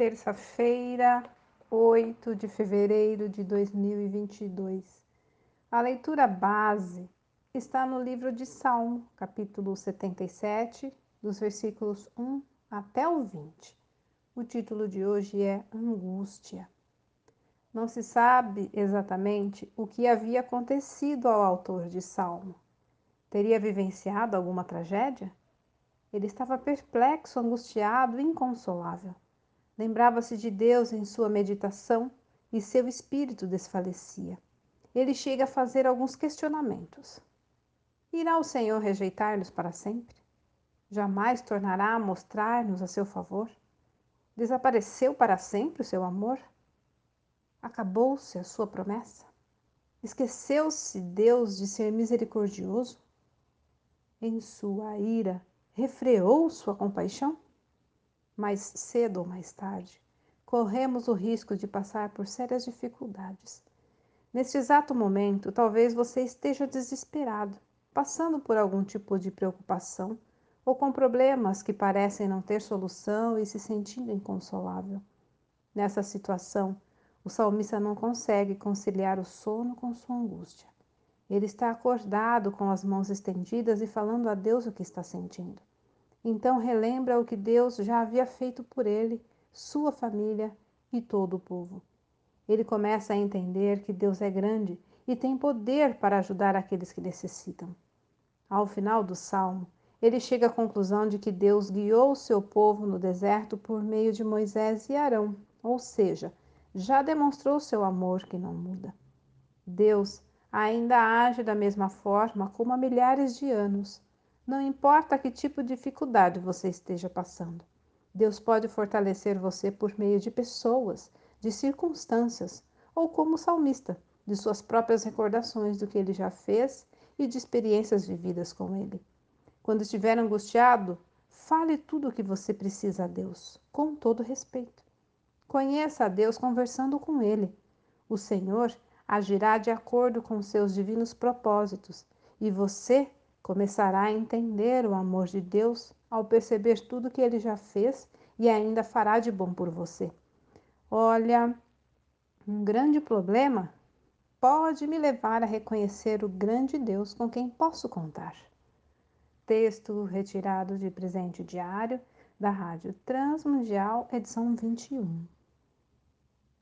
terça-feira, 8 de fevereiro de 2022. A leitura base está no livro de Salmo, capítulo 77, dos versículos 1 até o 20. O título de hoje é Angústia. Não se sabe exatamente o que havia acontecido ao autor de Salmo. Teria vivenciado alguma tragédia? Ele estava perplexo, angustiado, inconsolável. Lembrava-se de Deus em sua meditação e seu espírito desfalecia. Ele chega a fazer alguns questionamentos. Irá o Senhor rejeitar-nos para sempre? Jamais tornará a mostrar-nos a seu favor? Desapareceu para sempre o seu amor? Acabou-se a sua promessa? Esqueceu-se Deus de ser misericordioso? Em sua ira, refreou sua compaixão? Mais cedo ou mais tarde, corremos o risco de passar por sérias dificuldades. Neste exato momento, talvez você esteja desesperado, passando por algum tipo de preocupação ou com problemas que parecem não ter solução e se sentindo inconsolável. Nessa situação, o salmista não consegue conciliar o sono com sua angústia. Ele está acordado com as mãos estendidas e falando a Deus o que está sentindo. Então relembra o que Deus já havia feito por ele, sua família e todo o povo. Ele começa a entender que Deus é grande e tem poder para ajudar aqueles que necessitam. Ao final do salmo, ele chega à conclusão de que Deus guiou seu povo no deserto por meio de Moisés e Arão, ou seja, já demonstrou seu amor que não muda. Deus ainda age da mesma forma como há milhares de anos não importa que tipo de dificuldade você esteja passando. Deus pode fortalecer você por meio de pessoas, de circunstâncias, ou como salmista, de suas próprias recordações do que ele já fez e de experiências vividas com ele. Quando estiver angustiado, fale tudo o que você precisa a Deus, com todo respeito. Conheça a Deus conversando com ele. O Senhor agirá de acordo com seus divinos propósitos e você Começará a entender o amor de Deus ao perceber tudo que ele já fez e ainda fará de bom por você. Olha, um grande problema pode me levar a reconhecer o grande Deus com quem posso contar. Texto retirado de presente diário da Rádio Transmundial, edição 21.